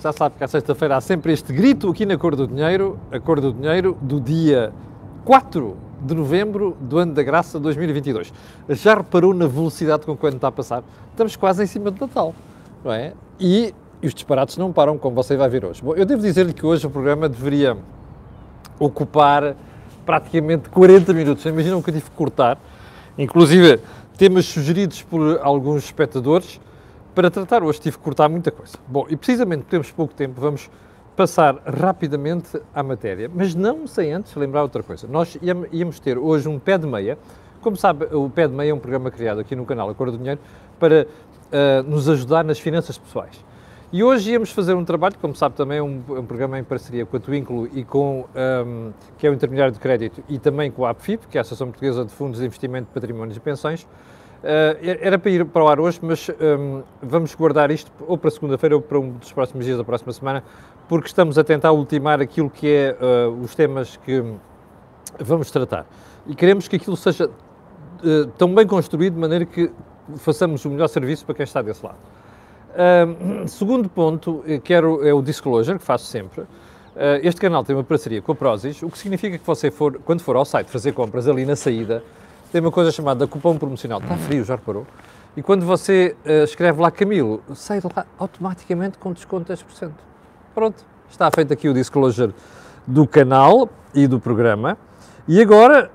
Já sabe que à sexta-feira há sempre este grito aqui na Cor do Dinheiro, a Cor do Dinheiro do dia 4 de novembro do ano da graça 2022. Já reparou na velocidade com que o ano está a passar? Estamos quase em cima do Natal, não é? E, e os disparates não param, como você vai ver hoje. Bom, eu devo dizer-lhe que hoje o programa deveria ocupar praticamente 40 minutos. Imaginam que eu tive que cortar, inclusive temas sugeridos por alguns espectadores. Para tratar hoje tive que cortar muita coisa. Bom, e precisamente temos pouco tempo, vamos passar rapidamente à matéria, mas não sem antes lembrar outra coisa. Nós íamos ter hoje um pé de meia. Como sabe, o pé de meia é um programa criado aqui no canal Acordo do Dinheiro para uh, nos ajudar nas finanças pessoais. E hoje íamos fazer um trabalho, como sabe também é um, um programa em parceria com a Twinkle e com, um, que é o intermediário de crédito, e também com a APFIP, que é a Associação Portuguesa de Fundos de Investimento Patrimónios e Pensões. Uh, era para ir para o ar hoje, mas um, vamos guardar isto ou para segunda-feira ou para um dos próximos dias da próxima semana, porque estamos a tentar ultimar aquilo que é uh, os temas que vamos tratar. E queremos que aquilo seja uh, tão bem construído de maneira que façamos o melhor serviço para quem está desse lado. Uh, segundo ponto, quero, é o disclosure, que faço sempre. Este canal tem uma parceria com a Prozis, o que significa que você, for, quando for ao site fazer compras ali na saída, tem uma coisa chamada cupom promocional. Está frio, já reparou? E quando você uh, escreve lá Camilo, sai lá automaticamente com desconto de 10%. Pronto, está feito aqui o disclosure do canal e do programa. E agora,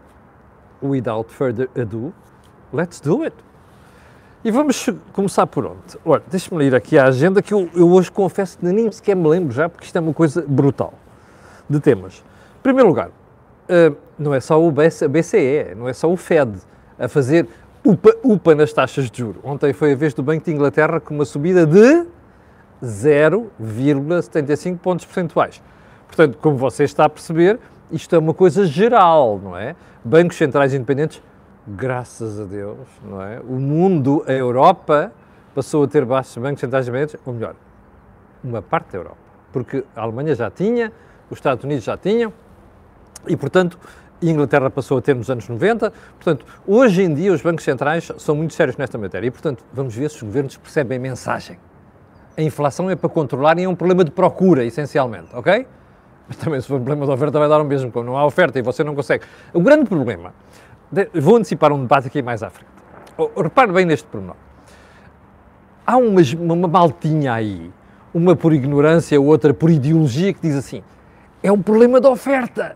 without further ado, let's do it. E vamos começar por onde? Olha, deixa-me ler aqui a agenda que eu, eu, hoje confesso que nem sequer me lembro já, porque isto é uma coisa brutal de temas. Em primeiro lugar, uh, não é só o BCE, não é só o Fed a fazer upa, upa nas taxas de juros. Ontem foi a vez do Banco de Inglaterra com uma subida de 0,75 pontos percentuais. Portanto, como você está a perceber, isto é uma coisa geral, não é? Bancos centrais independentes graças a Deus, não é? O mundo, a Europa, passou a ter baixos bancos centrais independentes, ou melhor, uma parte da Europa. Porque a Alemanha já tinha, os Estados Unidos já tinham, e portanto a Inglaterra passou a ter nos anos 90. Portanto, hoje em dia os bancos centrais são muito sérios nesta matéria e, portanto, vamos ver se os governos percebem a mensagem. A inflação é para controlar e é um problema de procura, essencialmente, ok? Mas também se for um problema de oferta vai dar o mesmo, como não há oferta e você não consegue. O grande problema Vou antecipar um debate aqui mais à frente. Oh, repare bem neste pormenor. Há uma, uma maltinha aí, uma por ignorância, outra por ideologia, que diz assim: é um problema de oferta.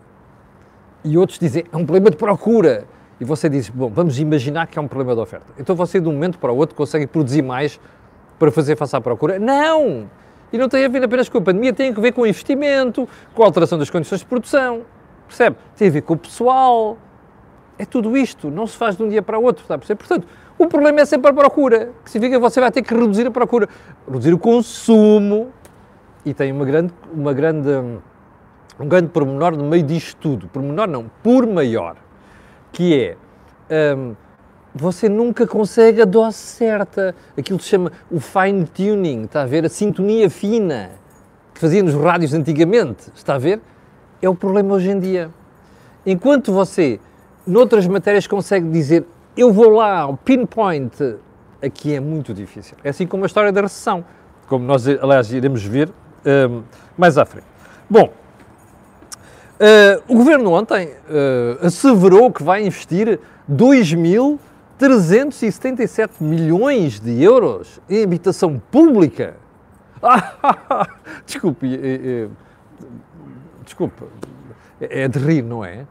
E outros dizem: é um problema de procura. E você diz: bom, vamos imaginar que é um problema de oferta. Então você, de um momento para o outro, consegue produzir mais para fazer face à procura? Não! E não tem a ver apenas com a pandemia, tem a ver com o investimento, com a alteração das condições de produção. Percebe? Tem a ver com o pessoal, é tudo isto, não se faz de um dia para o outro, está a perceber? Portanto, o problema é sempre a procura, que significa que você vai ter que reduzir a procura, reduzir o consumo, e tem uma grande, uma grande, um grande pormenor no meio disto tudo, pormenor não, por maior, que é, um, você nunca consegue a dose certa, aquilo que se chama o fine tuning, está a ver? A sintonia fina, que fazia nos rádios antigamente, está a ver? É o problema hoje em dia. Enquanto você noutras matérias consegue dizer eu vou lá ao pinpoint, aqui é muito difícil. É assim como a história da recessão, como nós, aliás, iremos ver um, mais à frente. Bom, uh, o governo ontem uh, asseverou que vai investir 2.377 milhões de euros em habitação pública. desculpe, é, é, desculpe, é de rir, não é?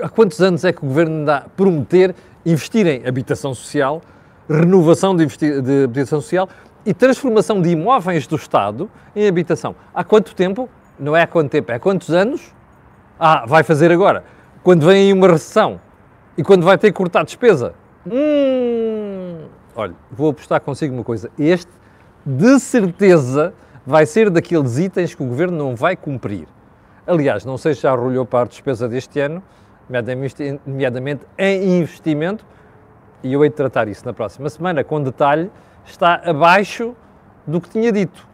há quantos anos é que o Governo a prometer investir em habitação social, renovação de, de habitação social e transformação de imóveis do Estado em habitação? Há quanto tempo? Não é há quanto tempo, é há quantos anos? Ah, vai fazer agora. Quando vem aí uma recessão e quando vai ter que cortar despesa. Hum, olha, vou apostar consigo uma coisa. Este, de certeza, vai ser daqueles itens que o Governo não vai cumprir. Aliás, não sei se já arrolhou para a despesa deste ano, nomeadamente em investimento, e eu hei de tratar isso na próxima semana com detalhe, está abaixo do que tinha dito,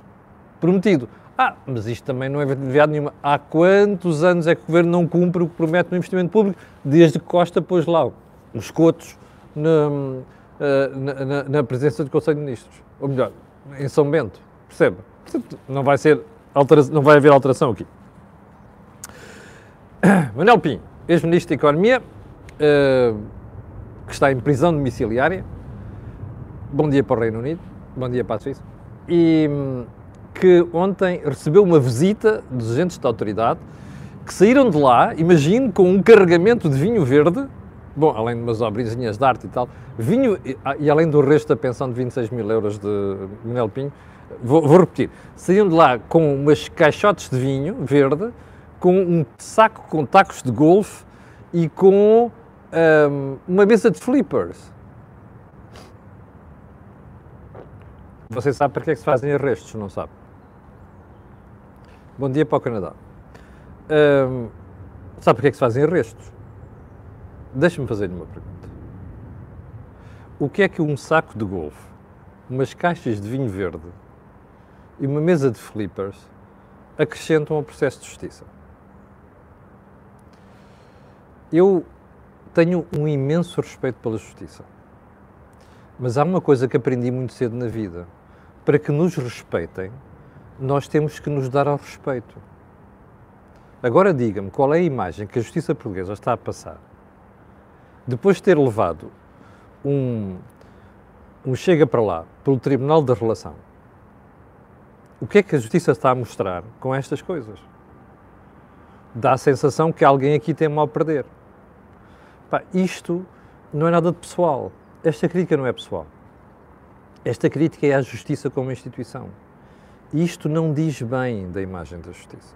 prometido. Ah, mas isto também não é novidade nenhuma. Há quantos anos é que o Governo não cumpre o que promete no investimento público? Desde que Costa pôs lá os cotos na, eh, na, na, na presença do Conselho de Ministros. Ou melhor, em São Bento. Percebe? Portanto, não vai, ser altera não vai haver alteração aqui. Manuel Pinho, ex-ministro da Economia, uh, que está em prisão domiciliária. Bom dia para o Reino Unido, bom dia para a Suíça. E hum, que ontem recebeu uma visita dos agentes da autoridade que saíram de lá, imagino, com um carregamento de vinho verde, bom, além de umas obrinhas de arte e tal, vinho, e, ah, e além do resto da pensão de 26 mil euros de Manuel Pinho, vou, vou repetir, saíram de lá com umas caixotes de vinho verde, com um saco com tacos de golfe e com um, uma mesa de flippers. Você sabe para que é que se fazem arrestos, não sabe? Bom dia para o Canadá. Sabe para que é que se fazem arrestos? Deixa-me fazer-lhe uma pergunta. O que é que um saco de golfe, umas caixas de vinho verde e uma mesa de flippers acrescentam ao processo de justiça? Eu tenho um imenso respeito pela justiça. Mas há uma coisa que aprendi muito cedo na vida. Para que nos respeitem, nós temos que nos dar ao respeito. Agora diga-me qual é a imagem que a justiça portuguesa está a passar depois de ter levado um, um chega para lá pelo Tribunal da Relação. O que é que a justiça está a mostrar com estas coisas? Dá a sensação que alguém aqui tem mal a perder. Pá, isto não é nada de pessoal. Esta crítica não é pessoal. Esta crítica é à justiça como instituição. Isto não diz bem da imagem da justiça.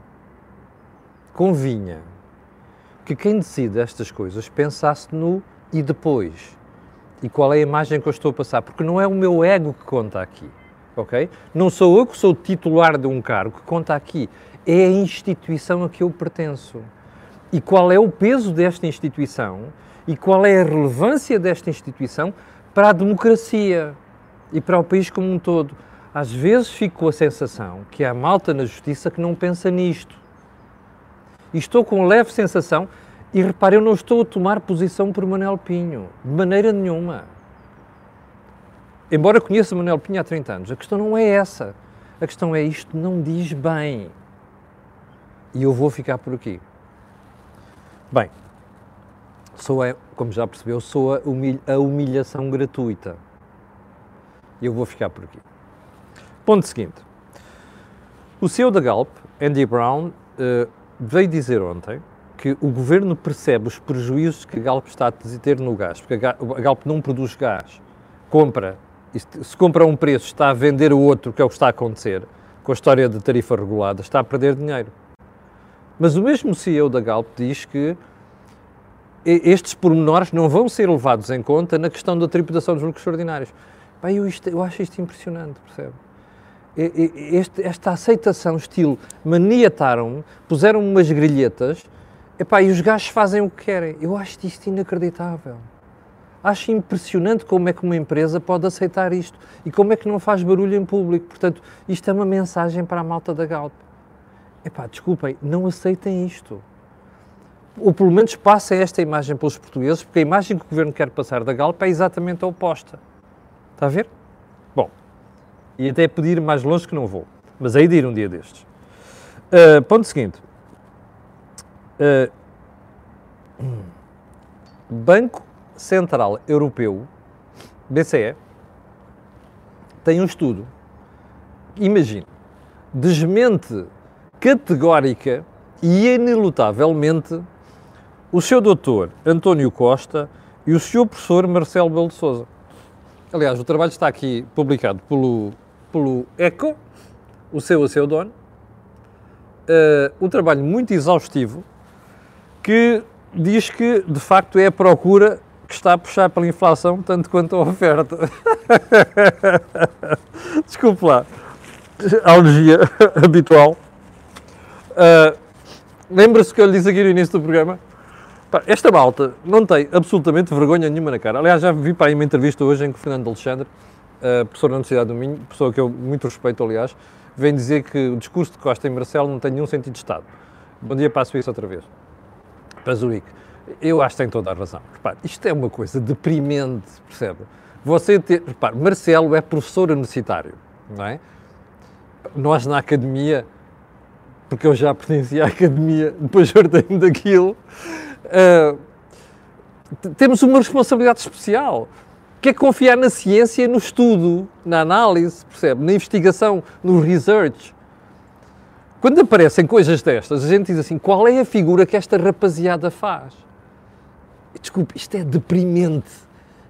Convinha que quem decide estas coisas pensasse no e depois. E qual é a imagem que eu estou a passar? Porque não é o meu ego que conta aqui, ok? Não sou eu que sou titular de um cargo que conta aqui. É a instituição a que eu pertenço. E qual é o peso desta instituição e qual é a relevância desta instituição para a democracia e para o país como um todo. Às vezes fico com a sensação que há malta na justiça que não pensa nisto. E estou com leve sensação, e repare, eu não estou a tomar posição por Manuel Pinho, de maneira nenhuma. Embora conheça Manuel Pinho há 30 anos, a questão não é essa. A questão é isto não diz bem. E eu vou ficar por aqui. Bem, sou, a, como já percebeu, sou a, humilha, a humilhação gratuita. E eu vou ficar por aqui. Ponto seguinte. O CEO da Galp, Andy Brown, uh, veio dizer ontem que o governo percebe os prejuízos que a Galp está a ter no gás, porque a Galp não produz gás, compra, se compra a um preço, está a vender o outro, que é o que está a acontecer, com a história de tarifa regulada, está a perder dinheiro. Mas o mesmo CEO da Galp diz que estes pormenores não vão ser levados em conta na questão da tributação dos lucros extraordinários. Eu, isto, eu acho isto impressionante, percebe? Este, esta aceitação, estilo, maniataram-me, puseram umas grilhetas, epá, e os gajos fazem o que querem. Eu acho isto inacreditável. Acho impressionante como é que uma empresa pode aceitar isto e como é que não faz barulho em público. Portanto, isto é uma mensagem para a malta da Galp. Epá, desculpem, não aceitem isto ou pelo menos passa esta imagem pelos portugueses, porque a imagem que o governo quer passar da Galp é exatamente a oposta. Está a ver? E até pedir mais longe que não vou, mas aí de ir um dia destes. Uh, ponto seguinte. Uh, Banco Central Europeu, BCE, tem um estudo, imagine, desmente categórica e inelutavelmente o seu doutor António Costa e o seu professor Marcelo Belo de Souza. Aliás, o trabalho está aqui publicado pelo, pelo ECO, o seu a seu dono, uh, um trabalho muito exaustivo que diz que, de facto, é a procura que está a puxar pela inflação tanto quanto a oferta. Desculpe lá, alergia habitual. Uh, Lembra-se que eu lhe disse aqui no início do programa esta malta não tem absolutamente vergonha nenhuma na cara. Aliás, já vi para aí uma entrevista hoje em que o Fernando Alexandre, uh, professor da Universidade do Minho, pessoa que eu muito respeito, aliás, vem dizer que o discurso de Costa e Marcelo não tem nenhum sentido de Estado. Bom dia a Suíça outra vez. Para Zurique. Eu acho que tem toda a razão. Repare, isto é uma coisa deprimente, percebe? Você ter, repare, Marcelo é professor universitário, não é? nós na academia, porque eu já pertencia à academia, depois ordenei-me daquilo, uh, temos uma responsabilidade especial, que é confiar na ciência, no estudo, na análise, percebe? Na investigação, no research. Quando aparecem coisas destas, a gente diz assim: qual é a figura que esta rapaziada faz? Desculpe, isto é deprimente.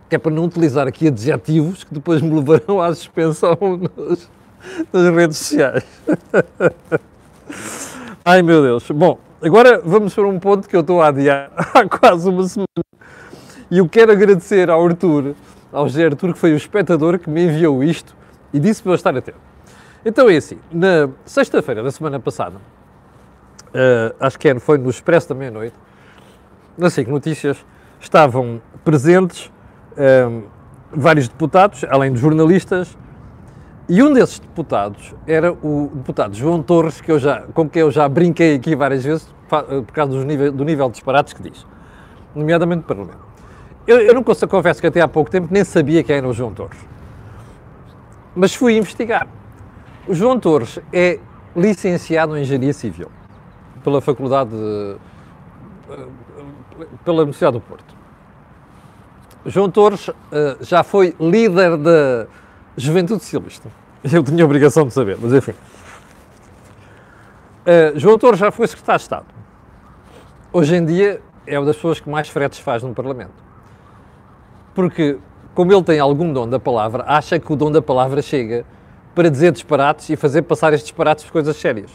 Que é para não utilizar aqui adjetivos que depois me levarão à suspensão nas, nas redes sociais. Ai meu Deus. Bom, agora vamos para um ponto que eu estou a adiar há quase uma semana. E eu quero agradecer ao Arthur, ao Arthur, que foi o espectador que me enviou isto e disse para eu estar atento. Então é assim, na sexta-feira da semana passada, uh, acho que foi no Expresso da Meia-Noite, na SIC Notícias, estavam presentes uh, vários deputados, além de jornalistas, e um desses deputados era o deputado João Torres, que eu já, com quem eu já brinquei aqui várias vezes, por causa do nível, do nível de disparates que diz, nomeadamente no Parlamento. Eu, eu não confesso que até há pouco tempo nem sabia quem era o João Torres. Mas fui investigar. O João Torres é licenciado em Engenharia Civil pela Faculdade de, pela Universidade do Porto. João Torres uh, já foi líder da Juventude Socialista. Eu tinha a obrigação de saber, mas enfim. Uh, João Torres já foi secretário de Estado. Hoje em dia é uma das pessoas que mais fretes faz no Parlamento. Porque, como ele tem algum dom da palavra, acha que o dom da palavra chega para dizer disparates e fazer passar estes disparates por coisas sérias.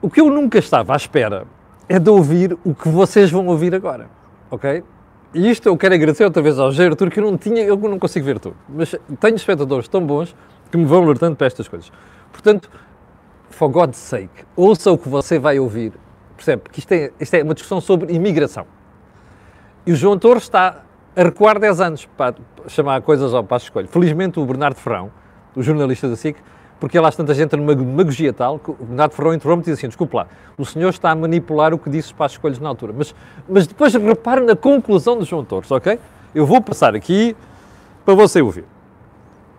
O que eu nunca estava à espera é de ouvir o que vocês vão ouvir agora, ok? E isto eu quero agradecer outra vez ao Jair Artur, que eu não tinha, eu não consigo ver tudo, mas tenho espectadores tão bons que me vão alertando para estas coisas. Portanto, for God's sake, ouça o que você vai ouvir, percebe? Que isto é, isto é uma discussão sobre imigração. E o João Torres está a recuar 10 anos para chamar coisas ao passo escolho. Felizmente o Bernardo Ferrão, o jornalista da SIC, porque lá tanta gente numa demagogia tal, que o Bernardo Ferrão interrompe e diz assim, desculpe lá, o senhor está a manipular o que disse para as escolhas na altura. Mas, mas depois repare na conclusão do João Torres, ok? Eu vou passar aqui para você ouvir.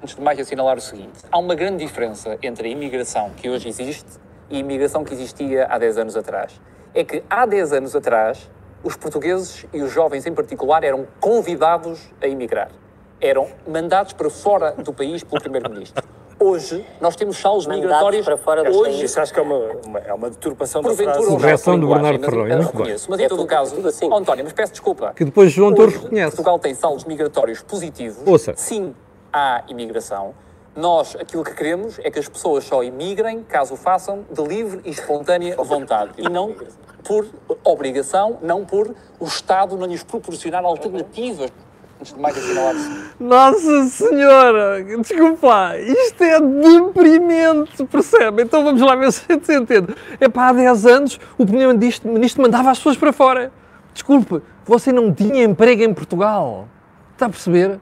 Antes de mais assinalar o seguinte, há uma grande diferença entre a imigração que hoje existe e a imigração que existia há 10 anos atrás. É que há 10 anos atrás, os portugueses e os jovens em particular eram convidados a emigrar. Eram mandados para fora do país pelo primeiro-ministro. Hoje, nós temos salos migratórios para fora do hoje, Isso acho que é uma, uma, é uma deturpação da frase. Correção do Bernardo eu muito bem. reconheço. Mas em todo o caso, oh, António, mas peço desculpa. Que depois João Torres reconhece. Portugal tem saldos migratórios positivos. Ouça. Sim, há imigração. Nós, aquilo que queremos é que as pessoas só imigrem caso o façam de livre e espontânea vontade. E não por obrigação, não por o Estado não lhes proporcionar alternativas. Antes de mais assinalar-se. Nossa Senhora! Desculpa isto é deprimente, percebe? Então vamos lá ver se a gente se entende. É pá, há 10 anos o Primeiro-Ministro mandava as pessoas para fora. Desculpe, você não tinha emprego em Portugal. Está a perceber?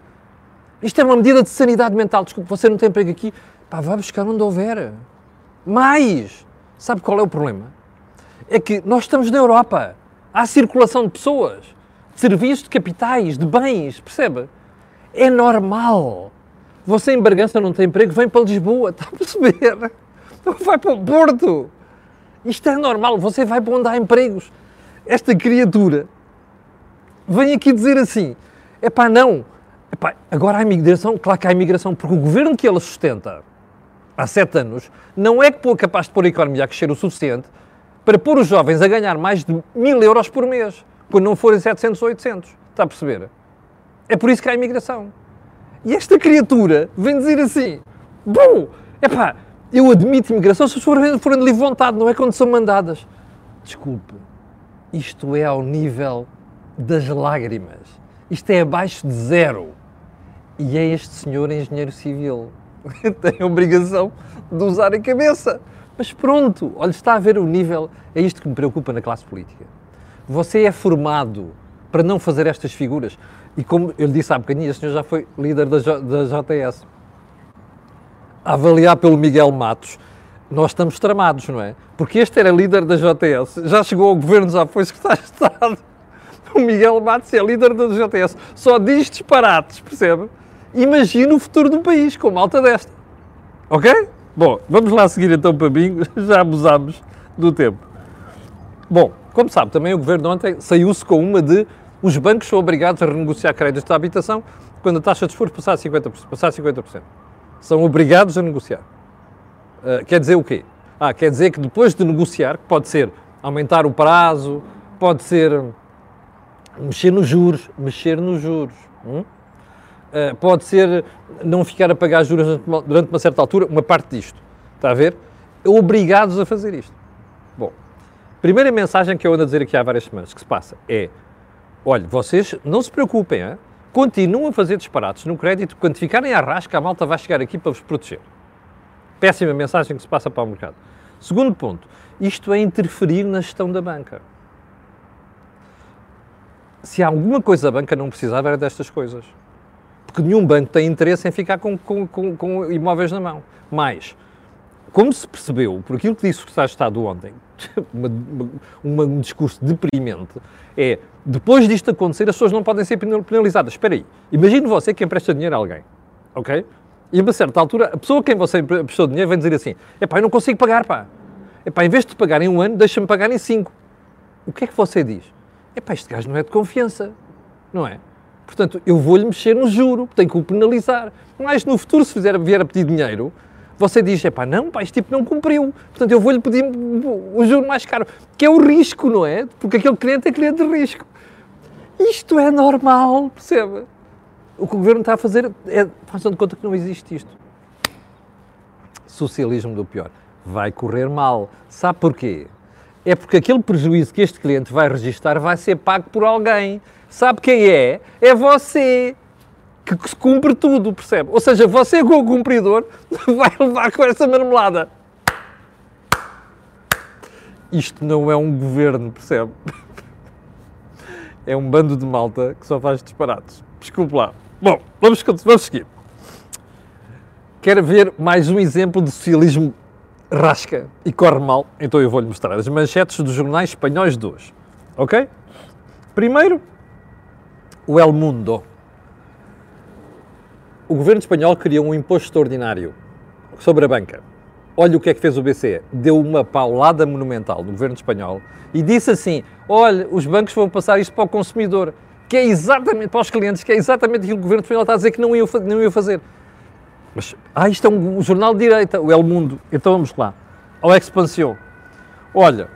Isto é uma medida de sanidade mental. Desculpe, você não tem emprego aqui. Pá, vá buscar onde houver. Mais! Sabe qual é o problema? É que nós estamos na Europa. Há circulação de pessoas, de serviços, de capitais, de bens, percebe? É normal. Você em Bargança não tem emprego, vem para Lisboa, está a perceber? Vai para o Porto. Isto é normal, você vai para onde há empregos. Esta criatura vem aqui dizer assim: é pá, não, epá, agora há imigração, claro que há imigração, porque o governo que ela sustenta há sete anos não é capaz de pôr a economia a crescer o suficiente para pôr os jovens a ganhar mais de mil euros por mês, quando não forem 700 ou 800. Está a perceber? É por isso que há imigração. E esta criatura vem dizer assim: bom, é pá, eu admito imigração se as pessoas forem de livre vontade, não é quando são mandadas. Desculpe, isto é ao nível das lágrimas. Isto é abaixo de zero. E é este senhor engenheiro civil. Tem a obrigação de usar a cabeça. Mas pronto, olha, está a ver o nível. É isto que me preocupa na classe política. Você é formado para não fazer estas figuras. E como eu lhe disse há bocadinho, o senhor já foi líder da, J, da. A avaliar pelo Miguel Matos, nós estamos tramados, não é? Porque este era líder da JS, já chegou ao governo, já foi secretário de Estado. O Miguel Matos é líder da JS, só diz disparates, percebe? Imagina o futuro do país com malta desta. Ok? Bom, vamos lá seguir então para bingo, já abusámos do tempo. Bom, como sabe, também o Governo ontem saiu-se com uma de os bancos são obrigados a renegociar créditos de habitação quando a taxa de juros passar 50%. Passar 50%. São obrigados a negociar. Uh, quer dizer o quê? Ah, quer dizer que depois de negociar, que pode ser aumentar o prazo, pode ser mexer nos juros, mexer nos juros. Hum? Uh, pode ser não ficar a pagar juros durante uma certa altura, uma parte disto. Está a ver? Obrigados a fazer isto. Bom, primeira mensagem que eu ando a dizer aqui há várias semanas que se passa é olha, vocês não se preocupem, hein? continuam a fazer disparates no crédito, quando ficarem à rasca, a malta vai chegar aqui para vos proteger. Péssima mensagem que se passa para o mercado. Segundo ponto, isto é interferir na gestão da banca. Se há alguma coisa a banca não precisava era destas coisas. Porque nenhum banco tem interesse em ficar com, com, com, com imóveis na mão. Mas, como se percebeu, por aquilo que disse o Secretário de Estado ontem, uma, uma, um discurso deprimente, é, depois disto acontecer, as pessoas não podem ser penalizadas. Espera aí, imagine você que empresta dinheiro a alguém, ok? E a uma certa altura, a pessoa a quem você emprestou dinheiro vem dizer assim, é pá, eu não consigo pagar, pá. É pá, em vez de pagar em um ano, deixa-me pagar em cinco. O que é que você diz? É pá, este gajo não é de confiança, não é? Portanto, eu vou-lhe mexer no juro, tenho que o penalizar. Mas no futuro, se fizer, vier a pedir dinheiro, você diz, é pá, não, pá, este tipo não cumpriu, portanto eu vou-lhe pedir o juro mais caro, que é o risco, não é? Porque aquele cliente é cliente de risco. Isto é normal, percebe? O que o governo está a fazer é, faz-se de conta que não existe isto. Socialismo do pior. Vai correr mal. Sabe porquê? É porque aquele prejuízo que este cliente vai registrar vai ser pago por alguém. Sabe quem é? É você que cumpre tudo, percebe? Ou seja, você com o cumpridor vai levar com essa marmelada. Isto não é um governo, percebe? É um bando de malta que só faz disparates. Desculpe lá. Bom, vamos, vamos seguir. Quer ver mais um exemplo de socialismo rasca e corre mal? Então eu vou-lhe mostrar as manchetes dos jornais espanhóis de hoje. Ok? Primeiro, o El Mundo o governo espanhol criou um imposto extraordinário sobre a banca. Olha o que é que fez o BCE. Deu uma paulada monumental no governo espanhol e disse assim: olha, os bancos vão passar isto para o consumidor, que é exatamente, para os clientes, que é exatamente aquilo que o governo espanhol está a dizer que não ia, não ia fazer. Mas, ah, isto é um, um jornal de direita, o El Mundo. Então vamos lá. Ao Expansión. Olha,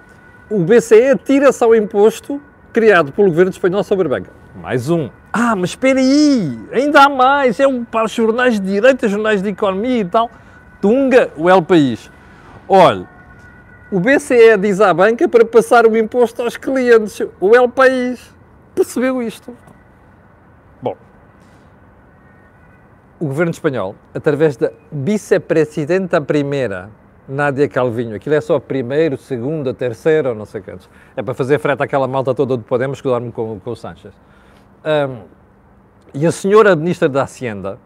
o BCE tira-se ao imposto criado pelo governo espanhol sobre a banca. Mais um. Ah, mas espera aí, ainda há mais. É um para os jornais de direita, jornais de economia e tal. Tunga, o El País. Olha, o BCE diz à banca para passar o imposto aos clientes. O El País percebeu isto. Bom, o governo espanhol, através da vice-presidenta primeira, Nádia Calvinho, aquilo é só primeiro, segundo, terceiro, não sei quantos. É para fazer frete àquela malta toda do Podemos que dorme com, com o Sanches. Um, e a senhora ministra da Hacienda,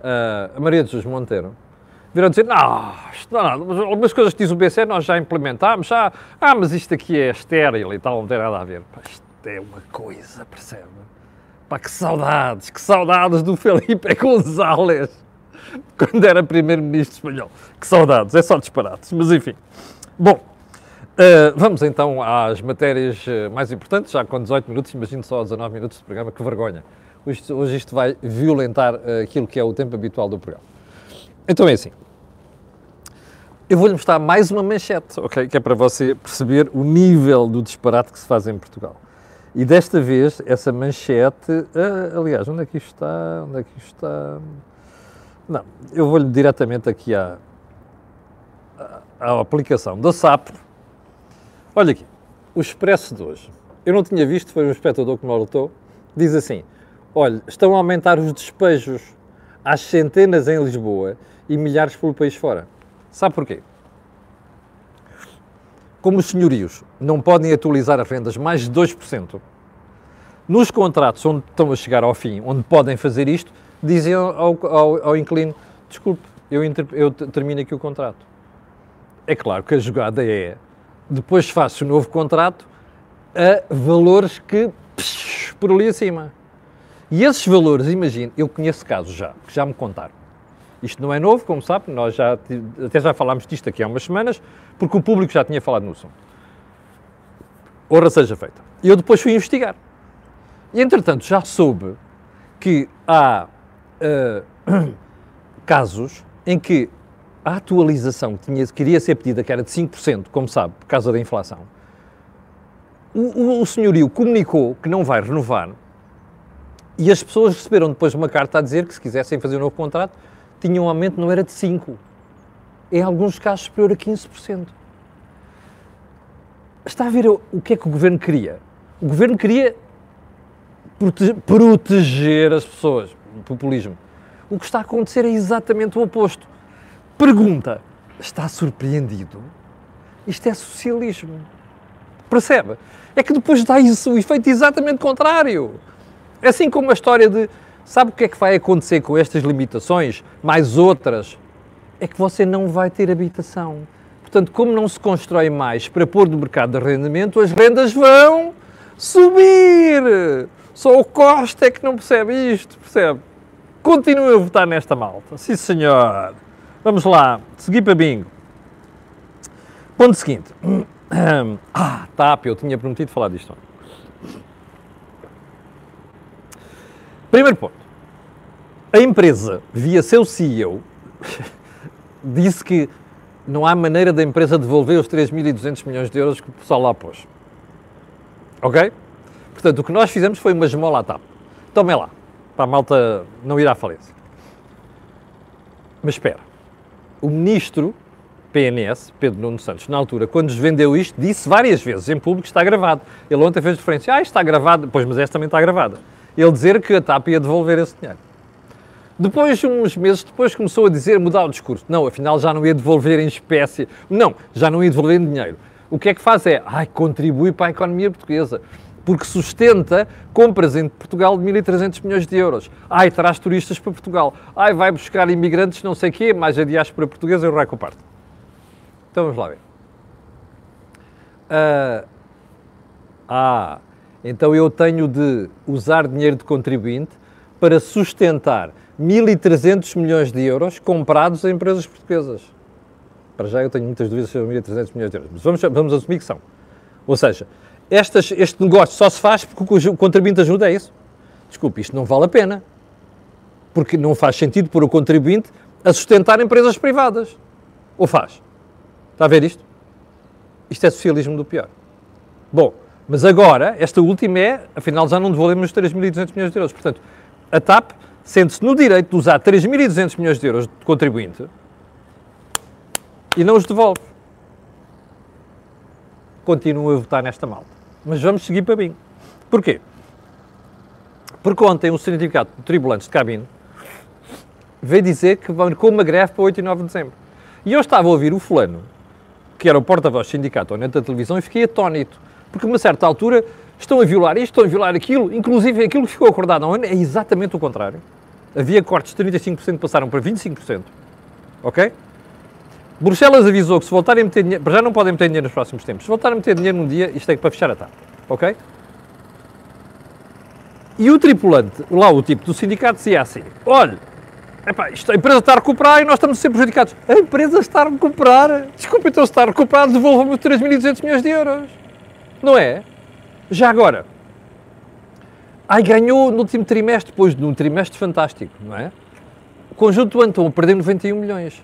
uh, a Maria de Jesus Monteiro, viram dizer, não, isto não, algumas coisas que diz o BCE nós já implementámos, já, ah, mas isto aqui é estéril e tal, não tem nada a ver. Pá, isto é uma coisa, percebe? Pá, que saudades, que saudades do Felipe González quando era primeiro-ministro espanhol. Que saudades, é só disparates, mas enfim. Bom, uh, vamos então às matérias eh, mais importantes, já com 18 minutos, imagino só 19 minutos de programa, que vergonha. Hoje, hoje isto vai violentar uh, aquilo que é o tempo habitual do programa. Então é assim. Eu vou-lhe mostrar mais uma manchete, ok? Que é para você perceber o nível do disparate que se faz em Portugal. E desta vez, essa manchete. Uh, aliás, onde é que isto está? Onde é que isto está? Não, eu vou-lhe diretamente aqui à, à aplicação da SAP. Olha aqui, o Expresso de hoje. Eu não tinha visto, foi um espectador que me alertou. Diz assim: olha, estão a aumentar os despejos às centenas em Lisboa e milhares pelo país fora. Sabe porquê? Como os senhorios não podem atualizar as rendas mais de 2%, nos contratos onde estão a chegar ao fim, onde podem fazer isto, dizem ao, ao, ao inquilino, desculpe, eu, eu termino aqui o contrato. É claro que a jogada é, depois faço o novo contrato a valores que, psh, por ali acima. E esses valores, imagino, eu conheço casos já, que já me contaram. Isto não é novo, como sabe, nós já, até já falámos disto aqui há umas semanas, porque o público já tinha falado no assunto. Ora seja feita. E eu depois fui investigar. E entretanto já soube que há uh, casos em que a atualização que tinha, queria ser pedida, que era de 5%, como sabe, por causa da inflação, o, o, senhorio comunicou que não vai renovar e as pessoas receberam depois uma carta a dizer que se quisessem fazer um novo contrato, tinham um aumento, não era de 5%, em alguns casos superior a 15%. Está a ver o que é que o governo queria? O governo queria prote proteger as pessoas, populismo. O que está a acontecer é exatamente o oposto. Pergunta: está surpreendido? Isto é socialismo. Percebe? É que depois dá isso o efeito exatamente contrário. É assim como a história de sabe o que é que vai acontecer com estas limitações, mais outras? É que você não vai ter habitação. Portanto, como não se constrói mais para pôr no mercado de arrendamento, as rendas vão subir. Só o Costa é que não percebe isto, percebe? Continue a votar nesta malta. Sim, senhor. Vamos lá, seguir para bingo. Ponto seguinte. Ah, TAP, eu tinha prometido falar disto. Primeiro ponto. A empresa, via seu CEO, disse que não há maneira da empresa devolver os 3.200 milhões de euros que o pessoal lá pôs. Ok? Portanto, o que nós fizemos foi uma esmola à TAP. Tomem lá, para a malta não ir à falência. Mas espera, o ministro PNS, Pedro Nuno Santos, na altura, quando nos vendeu isto, disse várias vezes em público, está gravado. Ele ontem fez referência, ah, está gravado, pois, mas esta também está gravada. Ele dizer que a TAP ia devolver esse dinheiro. Depois, uns meses depois, começou a dizer, mudar o discurso. Não, afinal já não ia devolver em espécie. Não, já não ia devolver em dinheiro. O que é que faz é, ai, contribui para a economia portuguesa porque sustenta compras em Portugal de 1.300 milhões de euros. Ai, traz turistas para Portugal. Ai, vai buscar imigrantes não sei quê, mais a diáspora portuguesa e o raio parte. Então vamos lá ver. Uh, ah, então eu tenho de usar dinheiro de contribuinte para sustentar 1.300 milhões de euros comprados a empresas portuguesas. Para já eu tenho muitas dúvidas sobre 1.300 milhões de euros, mas vamos, vamos assumir que são. Ou seja, estas, este negócio só se faz porque o contribuinte ajuda, é isso? Desculpe, isto não vale a pena. Porque não faz sentido pôr o contribuinte a sustentar empresas privadas. Ou faz? Está a ver isto? Isto é socialismo do pior. Bom, mas agora, esta última é, afinal já não devolvemos os 3.200 milhões de euros. Portanto, a TAP sente-se no direito de usar 3.200 milhões de euros de contribuinte e não os devolve. Continua a votar nesta malta. Mas vamos seguir para mim. Porquê? Porque ontem o Sindicato de Tribulantes de Cabine veio dizer que marcou uma greve para 8 e 9 de dezembro. E eu estava a ouvir o fulano, que era o porta-voz do sindicato ou da televisão, e fiquei atónito. Porque a uma certa altura estão a violar isto, estão a violar aquilo, inclusive aquilo que ficou acordado um ano é exatamente o contrário. Havia cortes de 35% passaram para 25%. Ok? Bruxelas avisou que se voltarem a meter dinheiro, já não podem meter dinheiro nos próximos tempos, se voltarem a meter dinheiro num dia, isto é para fechar a TAP, ok? E o tripulante, lá o tipo do sindicato, dizia assim, olha, epá, isto, a empresa está a recuperar e nós estamos ser prejudicados. A empresa está a recuperar, desculpa, então se está a recuperar, devolvam-me 3.200 milhões de euros. Não é? Já agora, ai, ganhou no último trimestre, depois de um trimestre fantástico, não é? O conjunto do ano estão a perder 91 milhões.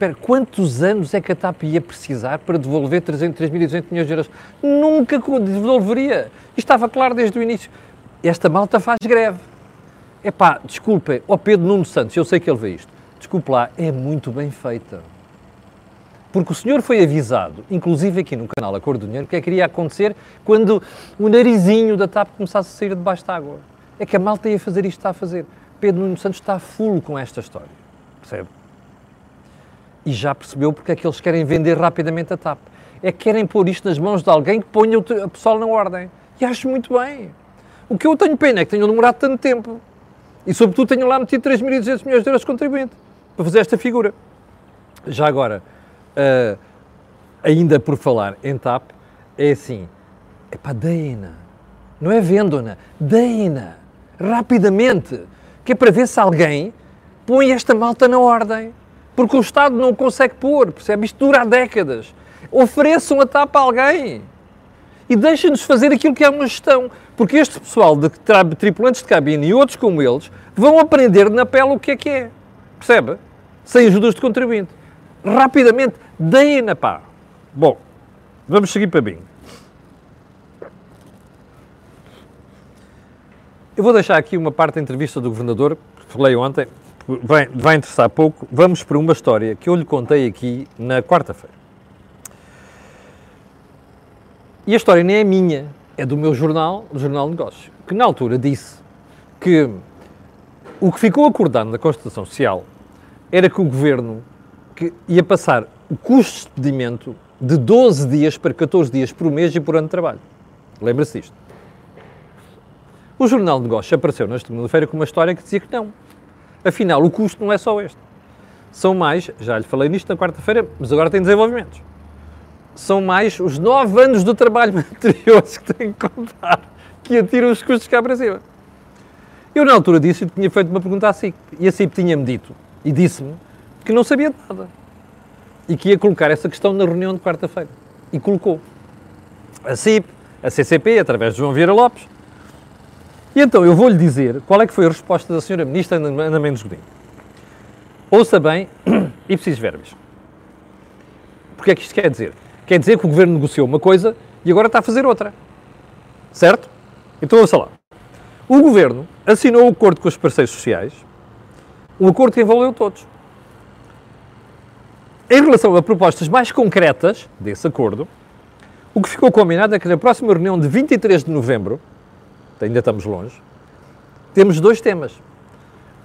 Espera, quantos anos é que a TAP ia precisar para devolver 3.200 milhões de euros? Nunca devolveria. Estava claro desde o início. Esta malta faz greve. Epá, desculpem, ó Pedro Nuno Santos, eu sei que ele vê isto. Desculpe lá, é muito bem feita. Porque o senhor foi avisado, inclusive aqui no canal A Cor do Dinheiro, que é que iria acontecer quando o narizinho da TAP começasse a sair debaixo da água. É que a malta ia fazer isto está a fazer. Pedro Nuno Santos está full com esta história. Percebe? E já percebeu porque é que eles querem vender rapidamente a TAP. É que querem pôr isto nas mãos de alguém que ponha o pessoal na ordem. E acho muito bem. O que eu tenho pena é que tenham demorado tanto tempo. E, sobretudo, tenham lá metido 3.200 milhões de euros de contribuinte para fazer esta figura. Já agora, uh, ainda por falar em TAP, é assim, é para deem-na. Não é vendam-na, deem-na. Rapidamente. Que é para ver se alguém põe esta malta na ordem. Porque o Estado não consegue pôr, percebe? Isto dura há décadas. Ofereçam a tapa a alguém. E deixem-nos fazer aquilo que é uma gestão. Porque este pessoal de tripulantes de cabine e outros como eles vão aprender na pele o que é que é. Percebe? Sem ajudas de contribuinte. Rapidamente, deem-na pá. Bom, vamos seguir para bingo. Eu vou deixar aqui uma parte da entrevista do Governador, que falei ontem, vai, vai interessar pouco. Vamos para uma história que eu lhe contei aqui na quarta-feira. E a história nem é minha, é do meu jornal, do Jornal de Negócios, que na altura disse que o que ficou acordado na Constituição Social era que o Governo que ia passar o custo de expedimento de 12 dias para 14 dias por mês e por ano de trabalho. Lembra-se disto? O Jornal de Negócios apareceu na segunda-feira com uma história que dizia que não. Afinal, o custo não é só este. São mais, já lhe falei nisto na quarta-feira, mas agora tem desenvolvimentos. São mais os nove anos do trabalho anteriores que tem que contar, que atiram os custos cá para cima. Eu, na altura disso, tinha feito uma pergunta à SIC. E a SIC tinha-me dito, e disse-me, que não sabia de nada. E que ia colocar essa questão na reunião de quarta-feira. E colocou. A CIP, a CCP, através de João Vieira Lopes, e então eu vou-lhe dizer qual é que foi a resposta da senhora Ministra Ana Mendes Godinho. Ouça bem, e preciso verbos. Porque é que isto quer dizer? Quer dizer que o Governo negociou uma coisa e agora está a fazer outra. Certo? Então ouça lá. O Governo assinou o um acordo com os parceiros sociais, um acordo que envolveu todos. Em relação a propostas mais concretas desse acordo, o que ficou combinado é que na próxima reunião de 23 de novembro, ainda estamos longe, temos dois temas.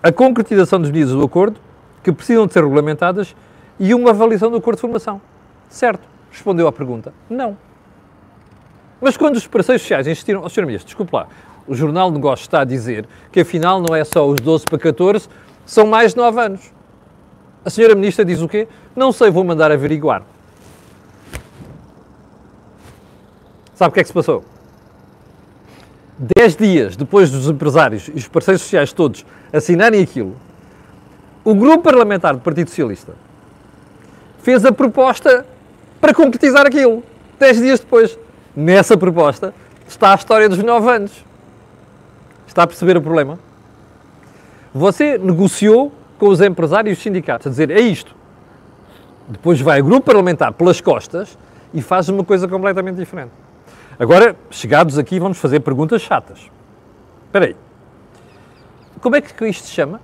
A concretização das medidas do acordo, que precisam de ser regulamentadas, e uma avaliação do acordo de formação. Certo? Respondeu à pergunta. Não. Mas quando os parceiros sociais insistiram, oh, Sr. Ministro, desculpe lá, o Jornal de Negócios está a dizer que afinal não é só os 12 para 14, são mais de 9 anos. A senhora Ministra diz o quê? Não sei, vou mandar averiguar. Sabe o que é que se passou? Dez dias depois dos empresários e os parceiros sociais todos assinarem aquilo, o grupo parlamentar do Partido Socialista fez a proposta para concretizar aquilo. Dez dias depois. Nessa proposta está a história dos nove anos. Está a perceber o problema? Você negociou com os empresários e os sindicatos a dizer é isto. Depois vai o grupo parlamentar pelas costas e faz uma coisa completamente diferente. Agora, chegados aqui, vamos fazer perguntas chatas. Espera aí. Como é que isto se chama?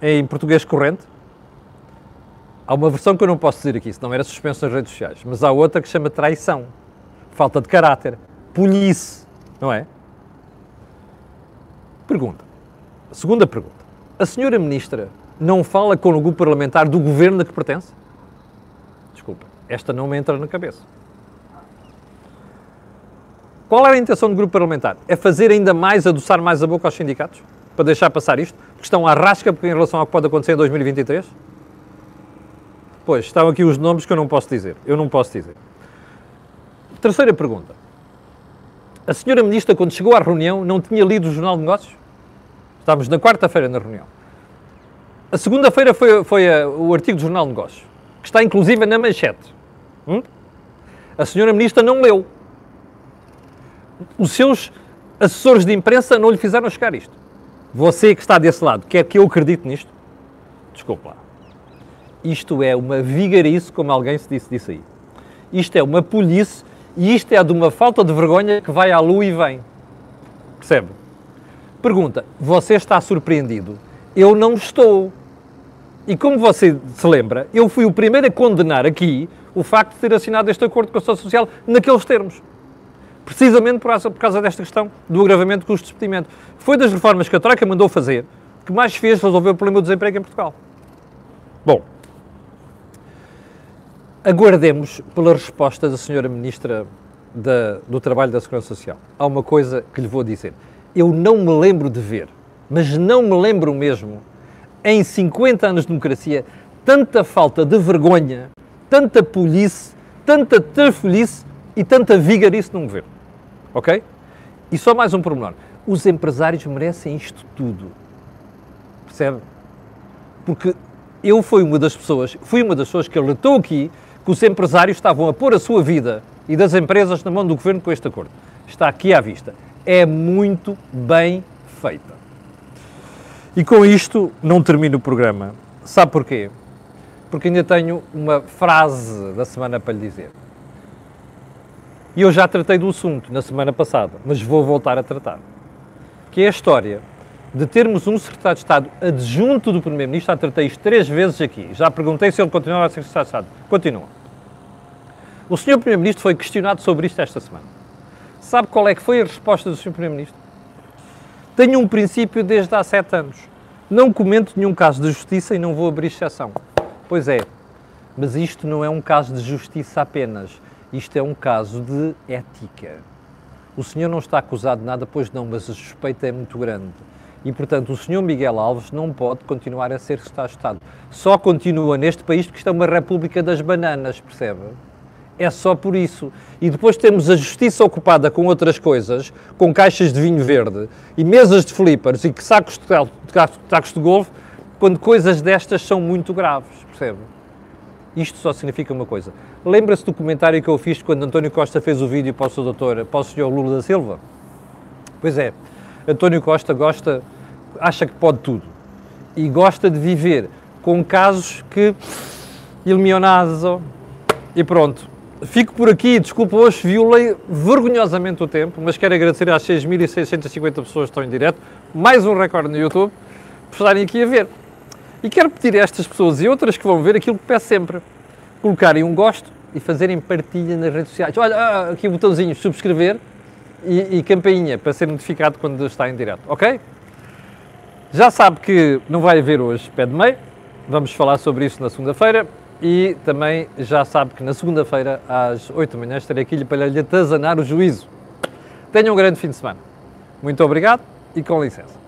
Em português corrente? Há uma versão que eu não posso dizer aqui, senão era suspenso nas redes sociais. Mas há outra que chama traição, falta de caráter, polícia, não é? Pergunta. Segunda pergunta. A senhora ministra não fala com grupo parlamentar do governo a que pertence? Desculpa, esta não me entra na cabeça. Qual era a intenção do grupo parlamentar? É fazer ainda mais, adoçar mais a boca aos sindicatos? Para deixar passar isto? Que estão à rasca em relação ao que pode acontecer em 2023? Pois, estão aqui os nomes que eu não posso dizer. Eu não posso dizer. Terceira pergunta. A senhora ministra, quando chegou à reunião, não tinha lido o Jornal de Negócios? Estávamos na quarta-feira na reunião. A segunda-feira foi, foi a, o artigo do Jornal de Negócios, que está inclusive na manchete. Hum? A senhora ministra não leu os seus assessores de imprensa não lhe fizeram chegar isto. Você que está desse lado, quer que eu acredite nisto? Desculpa. Isto é uma vigarice, como alguém se disse disso aí. Isto é uma polícia e isto é de uma falta de vergonha que vai à lua e vem. Percebe? Pergunta: você está surpreendido? Eu não estou. E como você se lembra, eu fui o primeiro a condenar aqui o facto de ter assinado este acordo com a Sociedade Social naqueles termos precisamente por causa, por causa desta questão do agravamento de custos de despedimento. Foi das reformas que a Troika mandou fazer que mais fez resolver o problema do desemprego em Portugal. Bom, aguardemos pela resposta da senhora Ministra da, do Trabalho e da Segurança Social. Há uma coisa que lhe vou dizer. Eu não me lembro de ver, mas não me lembro mesmo, em 50 anos de democracia, tanta falta de vergonha, tanta polícia, tanta trafolhice e tanta vigarice num governo. Ok? E só mais um pormenor. Os empresários merecem isto tudo. Percebe? porque eu fui uma das pessoas, fui uma das pessoas que alertou aqui que os empresários estavam a pôr a sua vida e das empresas na mão do governo com este acordo. Está aqui à vista. É muito bem feita. E com isto não termino o programa. Sabe porquê? Porque ainda tenho uma frase da semana para lhe dizer. E eu já tratei do assunto na semana passada, mas vou voltar a tratar. Que é a história de termos um secretário de Estado adjunto do Primeiro-Ministro, já tratei isto três vezes aqui, já perguntei se ele continuava a ser secretário de Estado. Continua. O Sr. Primeiro-Ministro foi questionado sobre isto esta semana. Sabe qual é que foi a resposta do Sr. Primeiro-Ministro? Tenho um princípio desde há sete anos. Não comento nenhum caso de justiça e não vou abrir exceção. Pois é, mas isto não é um caso de justiça apenas. Isto é um caso de ética. O senhor não está acusado de nada, pois não, mas a suspeita é muito grande. E, portanto, o senhor Miguel Alves não pode continuar a ser Estado. Só continua neste país porque isto é uma república das bananas, percebe? É só por isso. E depois temos a justiça ocupada com outras coisas, com caixas de vinho verde e mesas de flippers e sacos de, sacos de golfe, quando coisas destas são muito graves, percebe? Isto só significa uma coisa. Lembra-se do comentário que eu fiz quando António Costa fez o vídeo para o seu doutor, para o senhor Lula da Silva? Pois é, António Costa gosta, acha que pode tudo e gosta de viver com casos que ilmionazo e pronto. Fico por aqui, desculpa, hoje violei vergonhosamente o tempo, mas quero agradecer às 6.650 pessoas que estão em direto, mais um recorde no YouTube, por estarem aqui a ver. E quero pedir a estas pessoas e outras que vão ver aquilo que peço sempre, colocarem um gosto e fazerem partilha nas redes sociais. Olha, ah, aqui o botãozinho subscrever e, e campainha para ser notificado quando está em direto, ok? Já sabe que não vai haver hoje pé de meio, vamos falar sobre isso na segunda-feira. E também já sabe que na segunda-feira, às 8 da manhã, estarei aqui para lhe atazanar o juízo. Tenha um grande fim de semana. Muito obrigado e com licença.